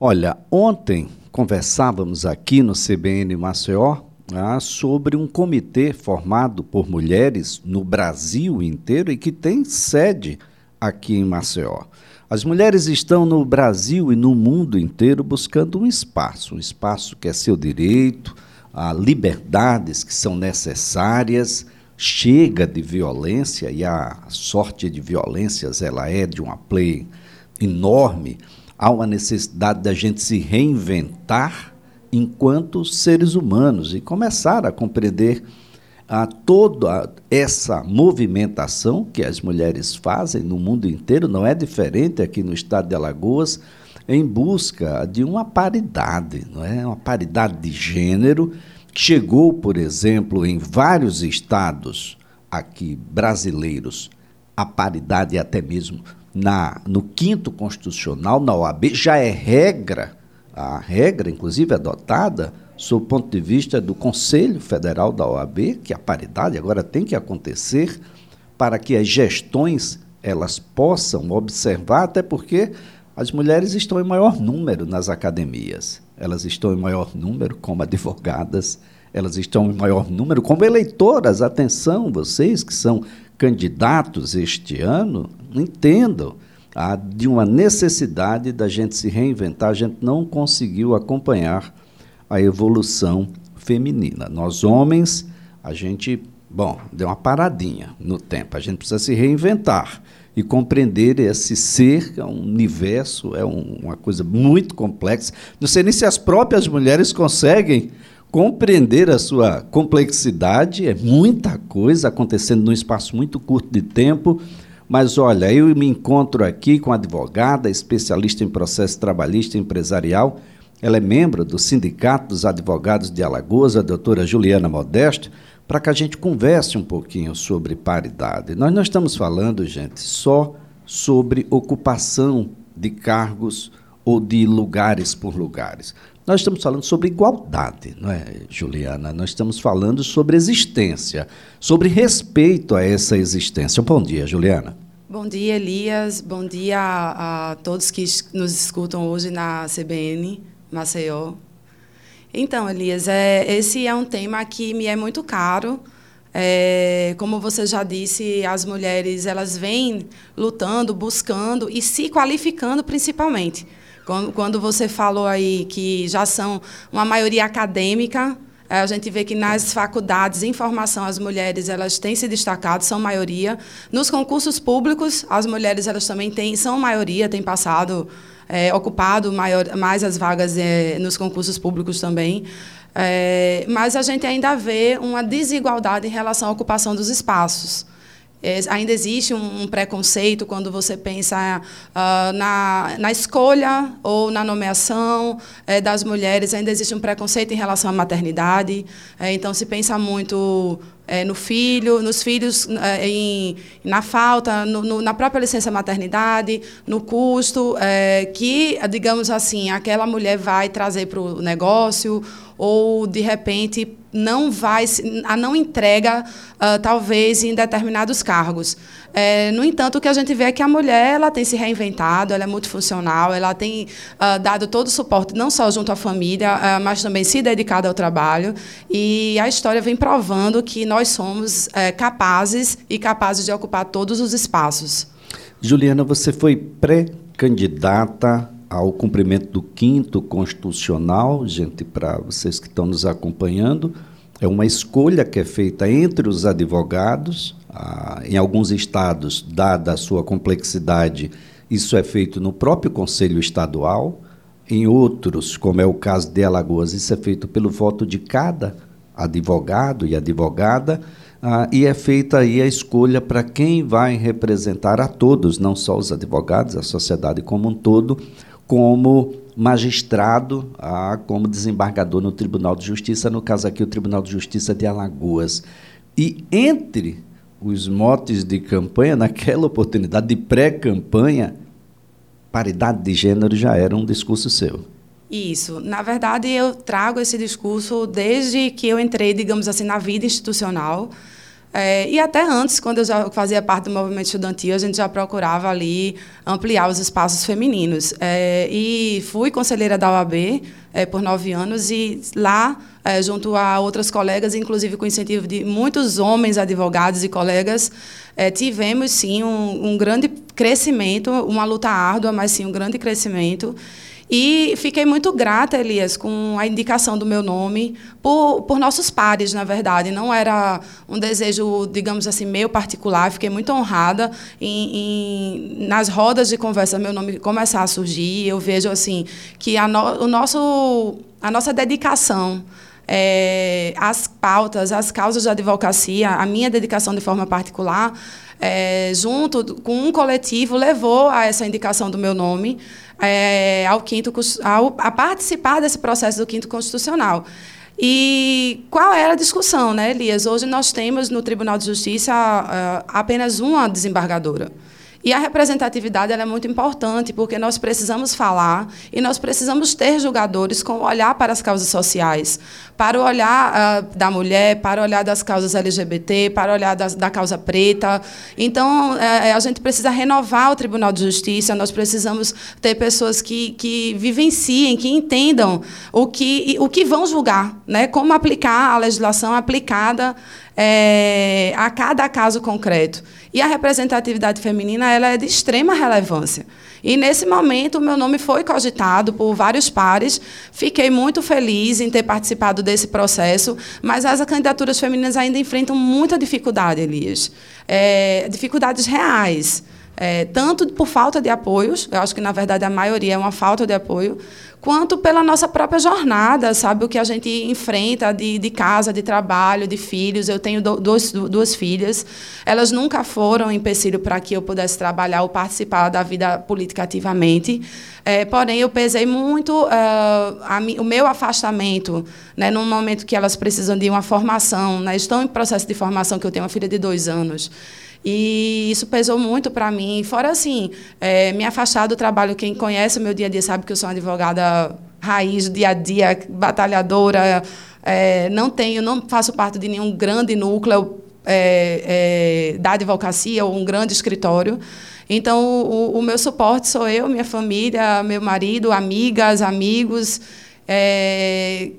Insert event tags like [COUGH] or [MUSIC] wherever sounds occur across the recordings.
Olha, ontem conversávamos aqui no CBN Maceió ah, sobre um comitê formado por mulheres no Brasil inteiro e que tem sede aqui em Maceió. As mulheres estão no Brasil e no mundo inteiro buscando um espaço, um espaço que é seu direito, a liberdades que são necessárias. Chega de violência e a sorte de violências ela é de uma play enorme. Há uma necessidade da gente se reinventar enquanto seres humanos e começar a compreender a toda essa movimentação que as mulheres fazem no mundo inteiro, não é diferente aqui no estado de Alagoas, em busca de uma paridade, não é? Uma paridade de gênero que chegou, por exemplo, em vários estados aqui brasileiros, a paridade até mesmo na no quinto constitucional, na OAB, já é regra, a regra inclusive adotada sob o ponto de vista do Conselho Federal da OAB, que a paridade agora tem que acontecer para que as gestões elas possam observar, até porque as mulheres estão em maior número nas academias, elas estão em maior número como advogadas, elas estão em maior número como eleitoras. Atenção, vocês que são candidatos este ano, entendam a, de uma necessidade da gente se reinventar, a gente não conseguiu acompanhar a evolução feminina. Nós, homens, a gente, bom, deu uma paradinha no tempo, a gente precisa se reinventar e compreender esse ser, é um universo, é um, uma coisa muito complexa. Não sei nem se as próprias mulheres conseguem compreender a sua complexidade, é muita coisa acontecendo num espaço muito curto de tempo. Mas olha, eu me encontro aqui com a advogada, especialista em processo trabalhista empresarial, ela é membro do Sindicato dos Advogados de Alagoas, a doutora Juliana Modesto, para que a gente converse um pouquinho sobre paridade. Nós não estamos falando, gente, só sobre ocupação de cargos ou de lugares por lugares. Nós estamos falando sobre igualdade, não é, Juliana? Nós estamos falando sobre existência, sobre respeito a essa existência. Bom dia, Juliana. Bom dia, Elias. Bom dia a, a todos que nos escutam hoje na CBN. Maceió. Então, Elias, é, esse é um tema que me é muito caro. É, como você já disse, as mulheres elas vêm lutando, buscando e se qualificando principalmente. Quando, você falou aí que já são uma maioria acadêmica, é, a gente vê que nas faculdades em formação as mulheres elas têm se destacado, são maioria. Nos concursos públicos, as mulheres elas também têm, são maioria, têm passado é, ocupado maior, mais as vagas é, nos concursos públicos também. É, mas a gente ainda vê uma desigualdade em relação à ocupação dos espaços. É, ainda existe um, um, preconceito quando você pensa uh, na, na escolha ou na nomeação é, das mulheres, ainda existe um preconceito em relação à maternidade. É, então, se pensa muito é, no filho, nos filhos, é, em, na falta, no, no, na própria licença maternidade, no custo é, que, digamos assim, aquela mulher vai trazer para o negócio ou de repente não vai a não entrega uh, talvez em determinados cargos. É, no entanto o que a gente vê é que a mulher ela tem se reinventado ela é multifuncional ela tem uh, dado todo o suporte não só junto à família uh, mas também se dedicado ao trabalho. E a história vem provando que nós somos é, capazes e capazes de ocupar todos os espaços. Juliana você foi pré-candidata ao cumprimento do quinto constitucional, gente, para vocês que estão nos acompanhando, é uma escolha que é feita entre os advogados. Ah, em alguns estados, dada a sua complexidade, isso é feito no próprio Conselho Estadual. Em outros, como é o caso de Alagoas, isso é feito pelo voto de cada advogado e advogada. Ah, e é feita aí a escolha para quem vai representar a todos, não só os advogados, a sociedade como um todo, como magistrado, ah, como desembargador no Tribunal de Justiça, no caso aqui o Tribunal de Justiça de Alagoas. E entre os motes de campanha, naquela oportunidade de pré-campanha, paridade de gênero já era um discurso seu. Isso. Na verdade, eu trago esse discurso desde que eu entrei, digamos assim, na vida institucional. É, e até antes, quando eu já fazia parte do movimento estudantil, a gente já procurava ali ampliar os espaços femininos. É, e fui conselheira da OAB é, por nove anos e lá, é, junto a outras colegas, inclusive com incentivo de muitos homens advogados e colegas, é, tivemos sim um, um grande crescimento, uma luta árdua, mas sim um grande crescimento. E fiquei muito grata, Elias, com a indicação do meu nome por, por nossos pares, na verdade. Não era um desejo, digamos assim, meu particular. Fiquei muito honrada em, em nas rodas de conversa meu nome começar a surgir. Eu vejo assim que a, no, o nosso, a nossa dedicação é, as pautas, as causas de advocacia, a minha dedicação de forma particular, é, junto com um coletivo, levou a essa indicação do meu nome é, ao quinto ao, a participar desse processo do quinto constitucional. E qual era a discussão, né, Elias? Hoje nós temos no Tribunal de Justiça uh, apenas uma desembargadora. E a representatividade é muito importante, porque nós precisamos falar e nós precisamos ter julgadores com olhar para as causas sociais, para o olhar uh, da mulher, para o olhar das causas LGBT, para o olhar das, da causa preta. Então, uh, a gente precisa renovar o Tribunal de Justiça, nós precisamos ter pessoas que, que vivenciem, que entendam o que, o que vão julgar, né? como aplicar a legislação aplicada é, a cada caso concreto. E a representatividade feminina ela é de extrema relevância. E, nesse momento, o meu nome foi cogitado por vários pares. Fiquei muito feliz em ter participado desse processo, mas as candidaturas femininas ainda enfrentam muita dificuldade, Elias. É, dificuldades reais. É, tanto por falta de apoios, eu acho que, na verdade, a maioria é uma falta de apoio, quanto pela nossa própria jornada, sabe? O que a gente enfrenta de, de casa, de trabalho, de filhos. Eu tenho do, duas, duas filhas. Elas nunca foram empecilho para que eu pudesse trabalhar ou participar da vida política ativamente. É, porém, eu pesei muito uh, a, o meu afastamento, né, num momento que elas precisam de uma formação, né, estão em processo de formação, que eu tenho uma filha de dois anos. E isso pesou muito para mim. Fora assim, é, me afastar do trabalho. Quem conhece o meu dia a dia sabe que eu sou uma advogada raiz, dia a dia, batalhadora. É, não tenho, não faço parte de nenhum grande núcleo é, é da advocacia ou um grande escritório. Então, o, o, meu suporte sou eu, minha família, meu marido, amigas, amigos. É,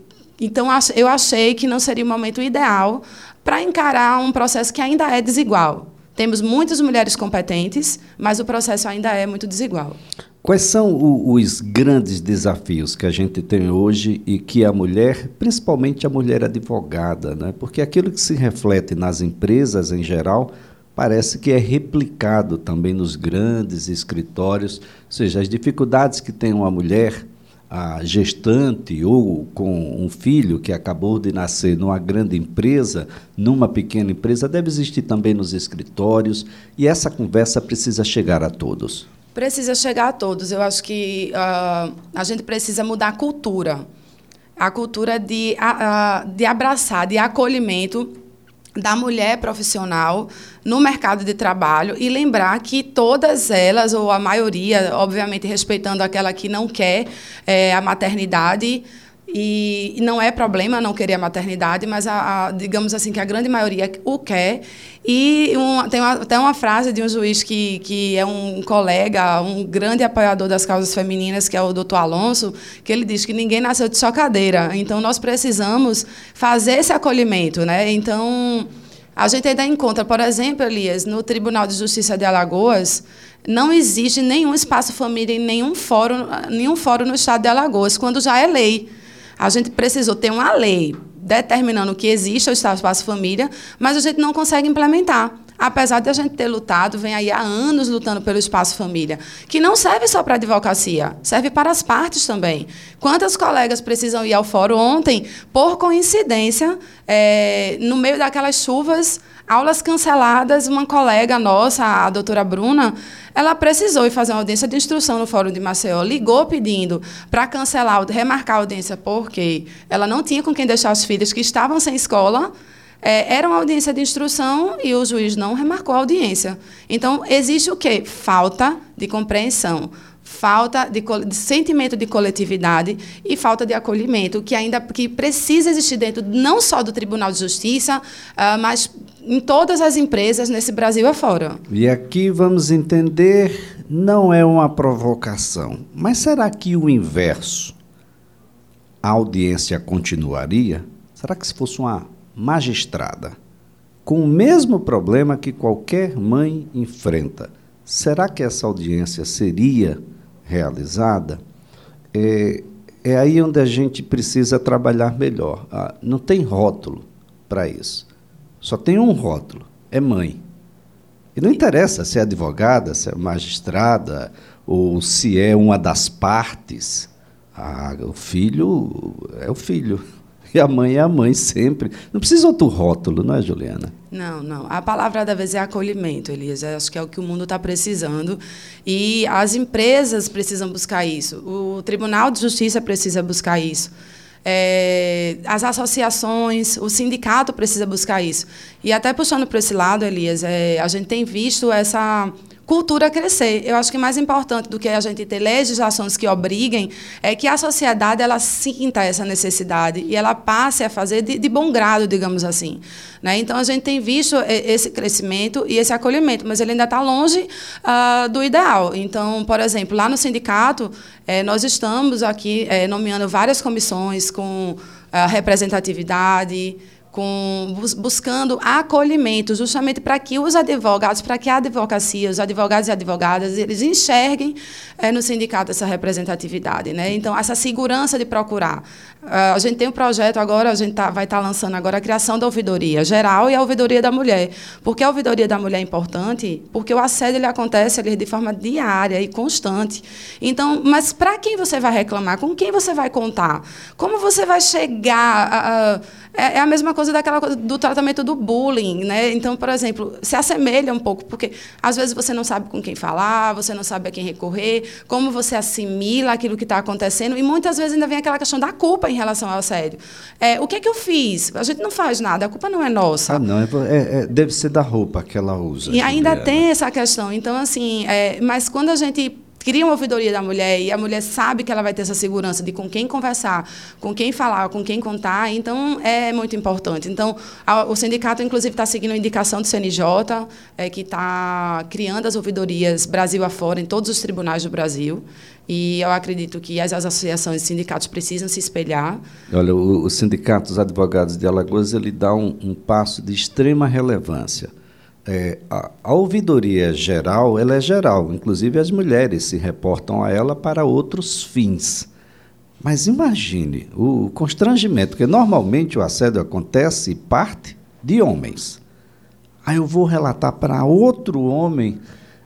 então, eu achei que não seria o momento ideal para encarar um processo que ainda é desigual. Temos muitas mulheres competentes, mas o processo ainda é muito desigual. Quais são o, os grandes desafios que a gente tem hoje e que a mulher, principalmente a mulher advogada, né? porque aquilo que se reflete nas empresas em geral, parece que é replicado também nos grandes escritórios, ou seja, as dificuldades que tem uma mulher a gestante ou com um filho que acabou de nascer numa grande empresa, numa pequena empresa, deve existir também nos escritórios e essa conversa precisa chegar a todos. Precisa chegar a todos. Eu acho que uh, a gente precisa mudar a cultura. A cultura de, uh, de abraçar, de acolhimento da mulher profissional no mercado de trabalho e lembrar que todas elas, ou a maioria, obviamente respeitando aquela que não quer é, a maternidade, e não é problema não querer a maternidade, mas a, a, digamos assim que a grande maioria o quer. E um, tem uma, até uma frase de um juiz que, que é um colega, um grande apoiador das causas femininas, que é o doutor Alonso, que ele diz que ninguém nasceu de chocadeira. Então, nós precisamos fazer esse acolhimento. Né? Então, a gente ainda encontra, por exemplo, Elias, no Tribunal de Justiça de Alagoas, não existe nenhum espaço família em nenhum fórum, nenhum fórum no estado de Alagoas, quando já é lei. A gente precisou ter uma lei determinando que existe o espaço família, mas a gente não consegue implementar. Apesar de a gente ter lutado, vem aí há anos lutando pelo espaço família, que não serve só para a advocacia, serve para as partes também. Quantas colegas precisam ir ao fórum ontem, por coincidência, é, no meio daquelas chuvas, aulas canceladas, uma colega nossa, a doutora Bruna, ela precisou ir fazer uma audiência de instrução no Fórum de Maceió, ligou pedindo para cancelar, remarcar a audiência, porque ela não tinha com quem deixar os filhos que estavam sem escola. É, era uma audiência de instrução e o juiz não remarcou a audiência. Então, existe o quê? Falta de compreensão falta de, de, sentimento de coletividade e falta de acolhimento, que ainda que precisa existir dentro não só do Tribunal de Justiça, uh, mas em todas as empresas nesse Brasil afora. E aqui vamos entender, não é uma provocação, mas será que o inverso, a audiência continuaria? Será que se fosse uma magistrada com o mesmo problema que qualquer mãe enfrenta, será que essa audiência seria realizada, é, é aí onde a gente precisa trabalhar melhor. Ah, não tem rótulo para isso. Só tem um rótulo: é mãe. E não interessa se é advogada, se é magistrada, ou se é uma das partes. Ah, o filho é o filho. [LAUGHS] E a mãe é a mãe sempre. Não precisa outro rótulo, não é, Juliana? Não, não. A palavra da vez é acolhimento, Elias. Eu acho que é o que o mundo está precisando. E as empresas precisam buscar isso. O Tribunal de Justiça precisa buscar isso. É, as associações, o sindicato precisa buscar isso. E até puxando para esse lado, Elias, é, a gente tem visto essa cultura crescer. Eu acho que mais importante do que a gente ter legislações que obriguem é que a sociedade ela sinta essa necessidade e ela passe a fazer de, de bom grado, digamos assim. Né? Então, a gente tem visto esse crescimento e esse acolhimento, mas ele ainda está longe uh, do ideal. Então, por exemplo, lá no sindicato, eh, nós estamos aqui eh, nomeando várias comissões com uh, representatividade, com, buscando acolhimento, justamente para que os advogados, para que a advocacia, os advogados e advogadas, eles enxerguem é, no sindicato essa representatividade. Né? Então, essa segurança de procurar. Uh, a gente tem um projeto agora, a gente tá, vai estar tá lançando agora a criação da ouvidoria geral e a ouvidoria da mulher. Por que a ouvidoria da mulher é importante? Porque o assédio ele acontece ali de forma diária e constante. Então, mas para quem você vai reclamar? Com quem você vai contar? Como você vai chegar a, a é, é, a mesma coisa daquela coisa do tratamento do bullying, né? Então, por exemplo, se assemelha um pouco, porque às vezes você não sabe com quem falar, você não sabe a quem recorrer, como você assimila aquilo que está acontecendo, e muitas vezes ainda vem aquela questão da culpa em relação ao assédio. É, o que é que eu fiz? A gente não faz nada, a culpa não é nossa. Ah, não, é, é, é deve ser da roupa que ela usa. E ainda tem essa questão. Então, assim, é, mas quando a gente cria uma ouvidoria da mulher e a mulher sabe que ela vai ter essa segurança de com quem conversar, com quem falar, com quem contar, então é muito importante. Então, a, o sindicato, inclusive, está seguindo a indicação do CNJ, é, que está criando as ouvidorias Brasil afora em todos os tribunais do Brasil. E eu acredito que as associações e sindicatos precisam se espelhar. Olha, o, o Sindicato dos Advogados de Alagoas ele dá um, um passo de extrema relevância é, a, a, ouvidoria geral, ela é geral, inclusive as mulheres se reportam a ela para outros fins. Mas imagine o constrangimento, porque normalmente o assédio acontece parte de homens. Aí eu vou relatar para outro homem,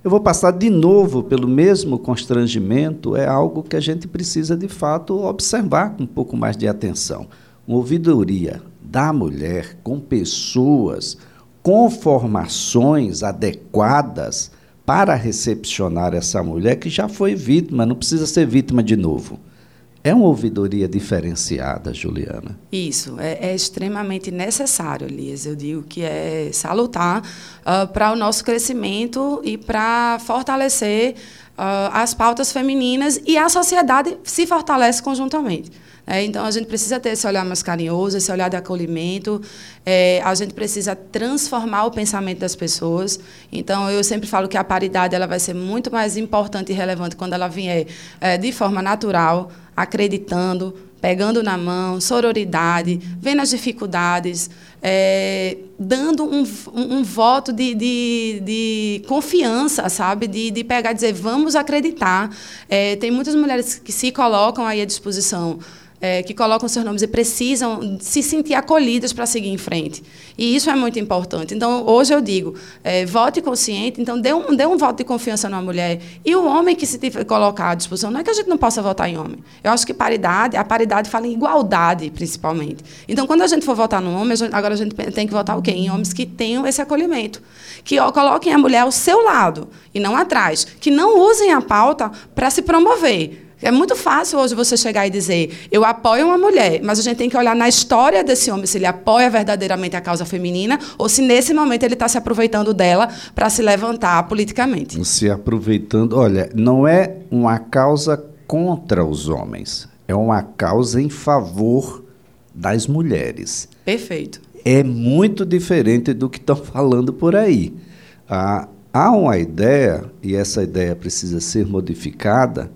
eu vou passar de novo pelo mesmo constrangimento, é algo que a gente precisa de fato observar com um pouco mais de atenção. Uma ouvidoria da mulher com pessoas conformações adequadas para recepcionar essa mulher que já foi vítima, não precisa ser vítima de novo. É uma ouvidoria diferenciada, Juliana? Isso, é, é extremamente necessário, Elias. Eu digo que é salutar uh, para o nosso crescimento e para fortalecer as pautas femininas e a sociedade se fortalece conjuntamente. É, então, a gente precisa ter esse olhar mais carinhoso, esse olhar de acolhimento. É, a gente precisa transformar o pensamento das pessoas. Então, eu sempre falo que a paridade ela vai ser muito mais importante e relevante quando ela vier é, de forma natural, acreditando, pegando na mão, sororidade, vendo as dificuldades, é, dando um, um, voto de, de, de, confiança, sabe? De, de pegar e dizer, vamos acreditar. É, tem muitas mulheres que se colocam aí à disposição é, que colocam seus nomes e precisam se sentir acolhidas para seguir em frente. E isso é muito importante. Então, hoje eu digo, é, vote consciente, então dê um, dê um voto de confiança numa mulher. E o homem que se colocar à disposição, não é que a gente não possa votar em homem. Eu acho que paridade, a paridade fala em igualdade, principalmente. Então, quando a gente for votar no homem, agora a gente tem que votar o quê? Em homens que tenham esse acolhimento. Que coloquem a mulher ao seu lado e não atrás. Que não usem a pauta para se promover É muito fácil hoje você chegar e dizer, eu apoio uma mulher, mas a gente tem que olhar na história desse homem se ele apoia verdadeiramente a causa feminina ou se nesse momento ele está se aproveitando dela para se levantar politicamente. Se aproveitando, olha, não é uma causa contra os homens, é uma causa em favor das mulheres. Perfeito. É muito diferente do que estão [LAUGHS] falando por aí. Ah, há uma ideia, e essa ideia precisa ser modificada,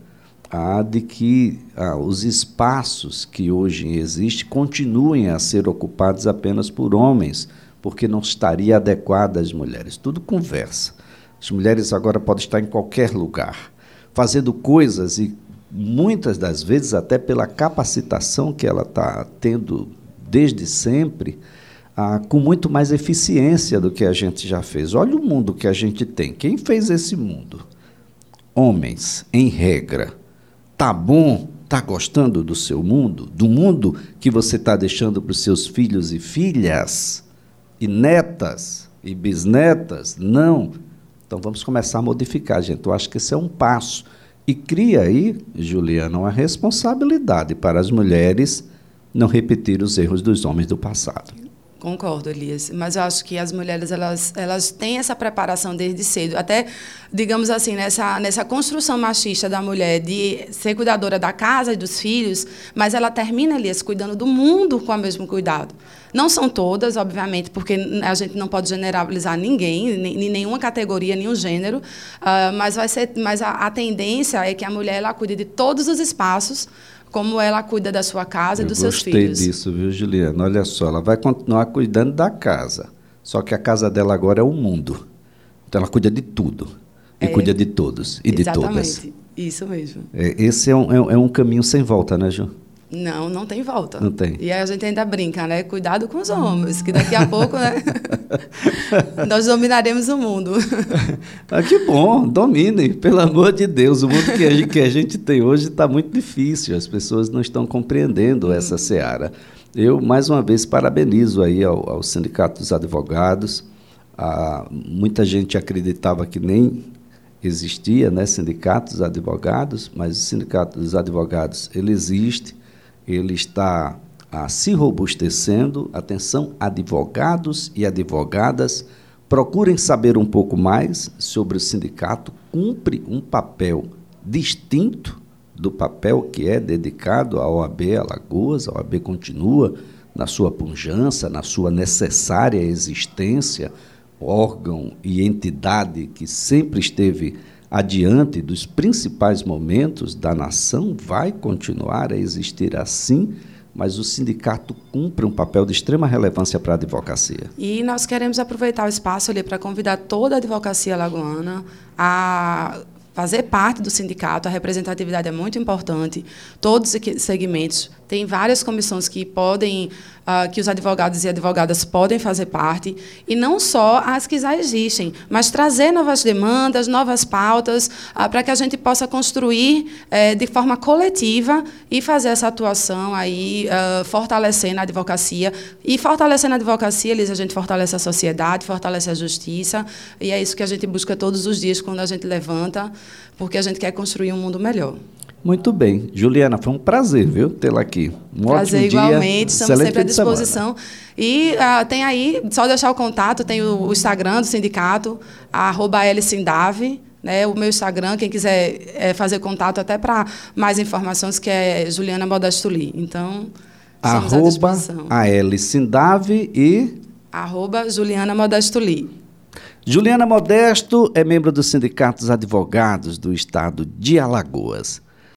ah, de que ah, os espaços que hoje existem continuem a ser ocupados apenas por homens, porque não estaria adequado às mulheres. Tudo conversa. As mulheres agora podem estar em qualquer lugar, fazendo coisas e muitas das vezes, até pela capacitação que ela está tendo desde sempre, ah, com muito mais eficiência do que a gente já fez. Olha o mundo que a gente tem. Quem fez esse mundo? Homens, em regra. Tá bom? Tá gostando do seu mundo? Do mundo que você está deixando para os seus filhos e filhas? E netas? E bisnetas? Não. Então vamos começar a modificar, gente. Eu acho que esse é um passo e cria aí, Juliana, uma responsabilidade para as mulheres não repetir os erros dos homens do passado. Concordo, Elias. Mas eu acho que as mulheres elas, elas têm essa preparação desde cedo. Até, digamos assim, nessa, nessa construção machista da mulher de ser cuidadora da casa e dos filhos, mas ela termina, Elias, cuidando do mundo com o mesmo cuidado. Não são todas, obviamente, porque a gente não pode generalizar ninguém, nem nenhuma categoria, nenhum gênero, uh, mas, vai ser, mas a, a tendência é que a mulher ela cuide de todos os espaços como ela cuida da sua casa e dos seus filhos. Eu gostei disso, viu, Juliana? Olha só, ela vai continuar cuidando da casa, só que a casa dela agora é o mundo. Então ela cuida de tudo. E é, cuida de todos e de todas. Exatamente, isso mesmo. É, esse é um, é, é um caminho sem volta, né, Ju? Não, não tem volta. Não tem. E aí a gente ainda brinca, né? Cuidado com os homens, que daqui a pouco, né? [LAUGHS] nós dominaremos o mundo. [LAUGHS] ah, que bom, dominem, pelo amor de Deus. O mundo que a gente, que a gente tem hoje está muito difícil, as pessoas não estão compreendendo essa uhum. seara. Eu, mais uma vez, parabenizo aí ao, ao Sindicato dos Advogados. Ah, muita gente acreditava que nem existia né, sindicato dos advogados, mas o Sindicato dos Advogados ele existe ele está ah, se robustecendo. Atenção, advogados e advogadas, procurem saber um pouco mais sobre o sindicato. Cumpre um papel distinto do papel que é dedicado à OAB Alagoas. A OAB continua na sua pujança, na sua necessária existência, órgão e entidade que sempre esteve adiante dos principais momentos da nação, vai continuar a existir assim, mas o sindicato cumpre um papel de extrema relevância para a advocacia. E nós queremos aproveitar o espaço ali para convidar toda a advocacia lagoana a fazer parte do sindicato, a representatividade é muito importante. Todos os segmentos tem várias comissões que podem, uh, que os advogados e advogadas podem fazer parte, e não só as que já existem, mas trazer novas demandas, novas pautas, uh, para que a gente possa construir uh, de forma coletiva e fazer essa atuação aí, ah, fortalecendo a advocacia. E fortalecendo a advocacia, Elisa, a gente fortalece a sociedade, fortalece a justiça, e é isso que a gente busca todos os dias quando a gente levanta, porque a gente quer construir um mundo melhor. Muito bem. Juliana, foi um prazer, viu, tê-la aqui. Um prazer igualmente, estamos sempre à disposição. E uh, tem aí, só deixar o contato, tem o, o Instagram do sindicato, arroba lsindave, né, o meu Instagram, quem quiser é, fazer contato até para mais informações, que é Juliana Modestuli. Então, arroba a Sindave e... Arroba Juliana Modestuli. Juliana Modesto é membro do Sindicato dos Advogados do Estado de Alagoas.